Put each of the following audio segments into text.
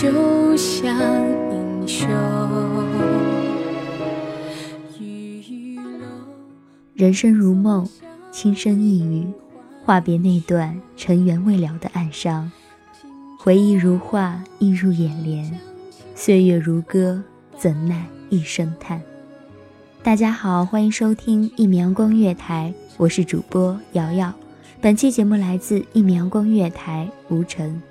就像英雄。人生如梦，轻声一语，话别那段尘缘未了的暗伤。回忆如画，映入眼帘；岁月如歌，怎奈一声叹。大家好，欢迎收听一米阳光月台，我是主播瑶瑶。本期节目来自一米阳光月台，吴晨。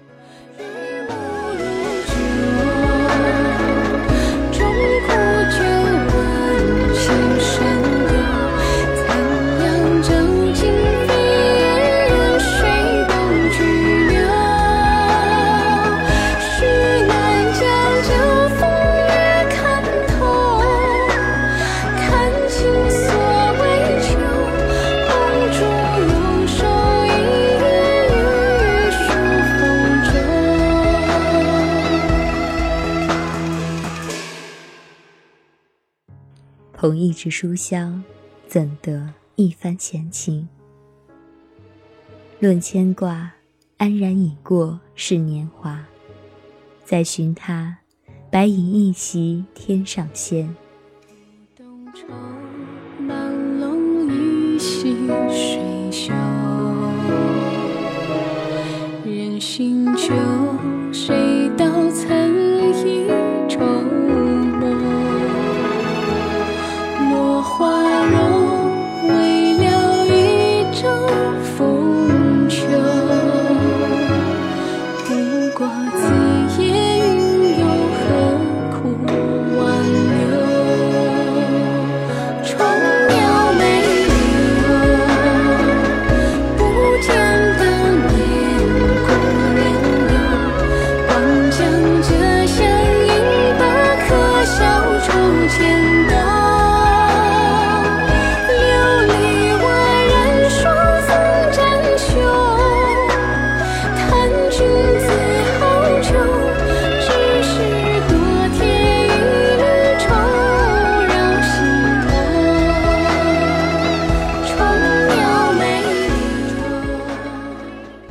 同一纸书香，怎得一番闲情？论牵挂，安然已过是年华。再寻他，白银一袭天上仙。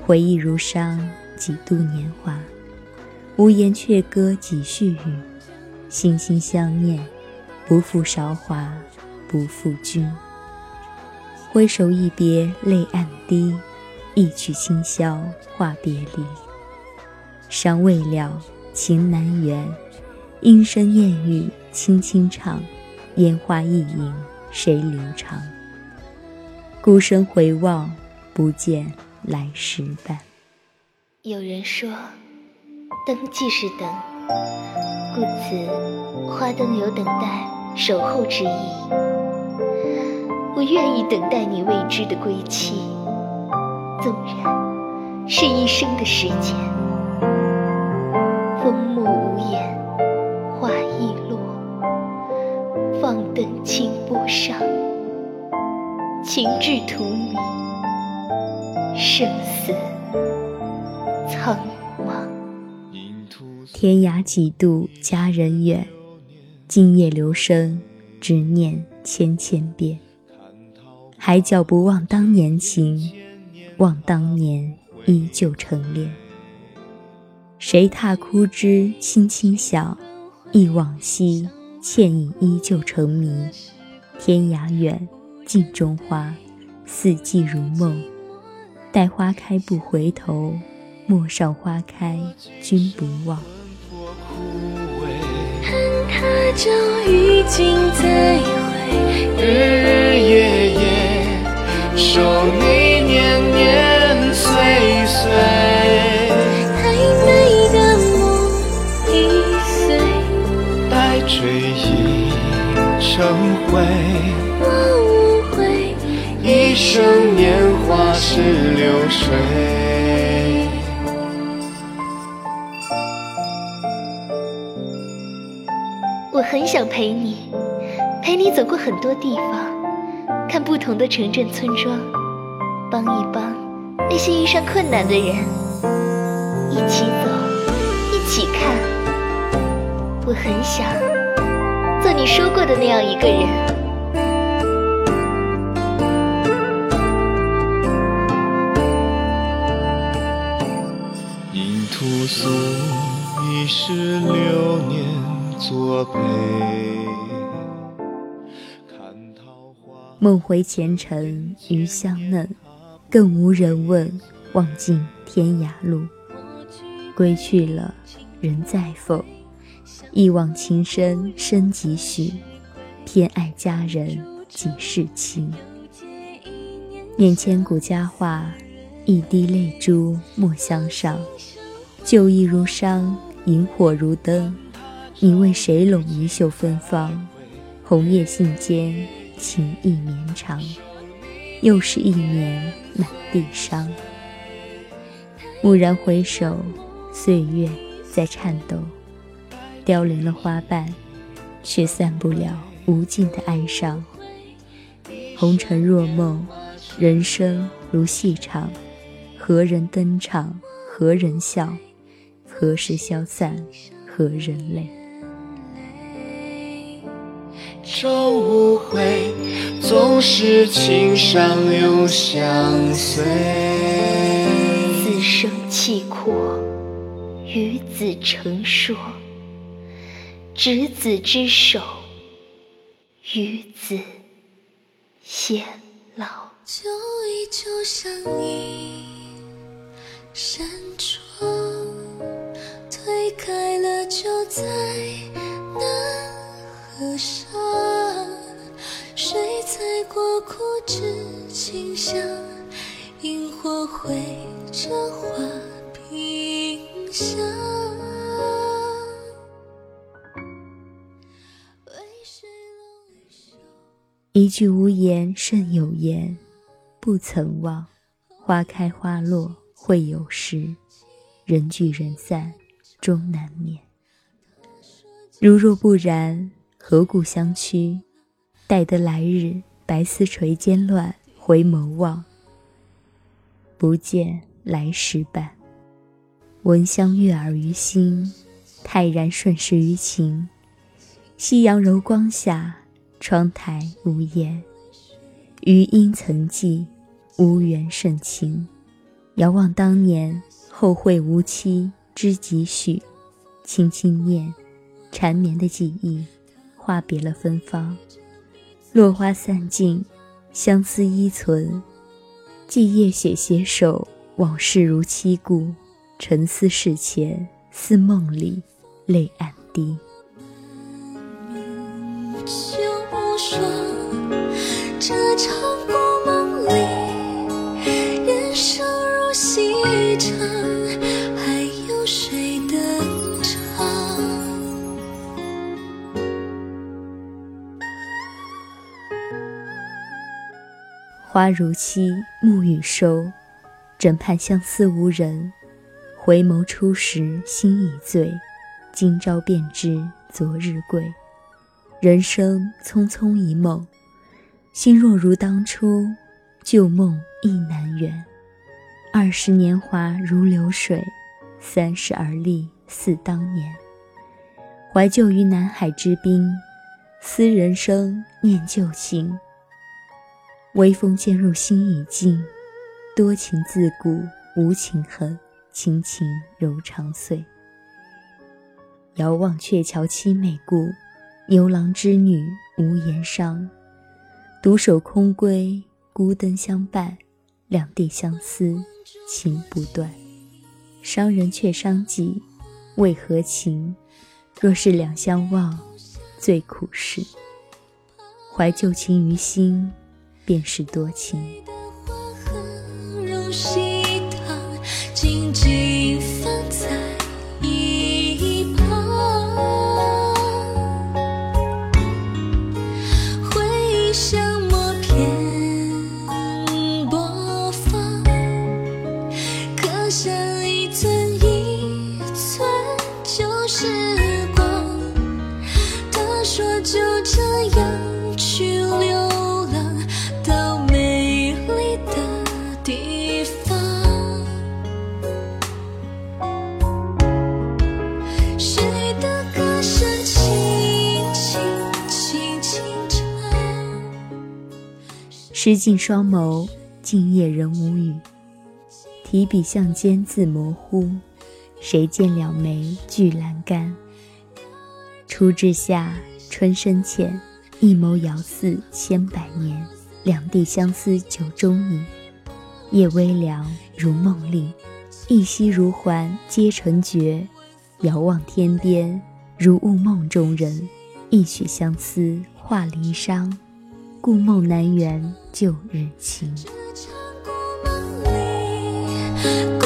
回忆如伤，几度年华。无言却歌几续语，心心相念，不负韶华，不负君。挥手一别泪暗滴，一曲清箫话别离。伤未了，情难圆，莺声燕语轻轻唱，烟花易影谁留长？孤身回望，不见来时伴。有人说，灯即是等，故此花灯有等待、守候之意。我愿意等待你未知的归期，纵然是一生的时间。风默无言，花易落，放灯清波上，情至荼蘼，生死苍茫。天涯几度佳人远，今夜留声，只念千千遍。海角不忘当年情，望当年依旧成恋。谁踏枯枝轻轻响，忆往昔倩影依旧成谜。天涯远，镜中花，四季如梦。待花开不回头，陌上花开君不忘。恨他朝与君再会，日日夜夜守你年年岁岁。太美的梦已碎，待追忆成灰。我无悔，一生年华是流水。我很想陪你，陪你走过很多地方，看不同的城镇村庄，帮一帮那些遇上困难的人，一起走，一起看。我很想做你说过的那样一个人。应屠苏一世流年作陪。看桃花。梦回前尘余香嫩，更无人问，望尽天涯路。归去了，人在否？一往情深深几许？偏爱佳人几世情？念千古佳话，一滴泪珠莫相上。旧忆如伤，萤火如灯。你为谁拢一袖芬芳？红叶信笺，情意绵长。又是一年满地伤。蓦然回首，岁月在颤抖，凋零了花瓣，却散不了无尽的哀伤。红尘若梦，人生如戏场，何人登场？何人笑？何时消散？何人泪？朝无悔，总是情伤又相随。自生契阔，与子成说，执子之手，与子偕老。旧忆就像一扇窗，推开了就再难合上。谁踩过枯枝清香？萤火绘着花屏香。为谁拢一袖？一句无言胜有言，不曾忘。花开花落会有时，人聚人散终难免。如若不然，何故相驱？待得来日，白丝垂肩乱，回眸望，不见来时伴。闻香悦耳于心，泰然顺势于情。夕阳柔光下，窗台无言。余音曾记，无缘甚情。遥望当年，后会无期，知几许？轻轻念，缠绵的记忆，话别了芬芳。落花散尽，相思依存。寂夜写携手，往事如期故。沉思事前，似梦里，泪暗滴。这场花如期，暮雨收，枕畔相思无人。回眸初时心已醉，今朝便知昨日贵。人生匆匆一梦，心若如当初，旧梦亦难圆。二十年华如流水，三十而立似当年。怀旧于南海之滨，思人生念旧情。微风渐入心已静，多情自古无情恨，情情柔肠碎。遥望鹊桥凄美故，牛郎织女无言伤。独守空闺，孤灯相伴，两地相思情不断。伤人却伤己，为何情？若是两相望，最苦事。怀旧情于心。便是多情。回忆像默片播放，刻上一寸一寸旧时光。他说就这样去留失尽双眸，静夜仍无语。提笔向间字模糊，谁见两眉俱阑干？初至夏，春深浅，一眸遥似千百年。两地相思酒中饮，夜微凉如梦令，一夕如还皆成绝。遥望天边，如雾梦中人，一曲相思化离殇。故梦难圆旧日情，这场故梦里。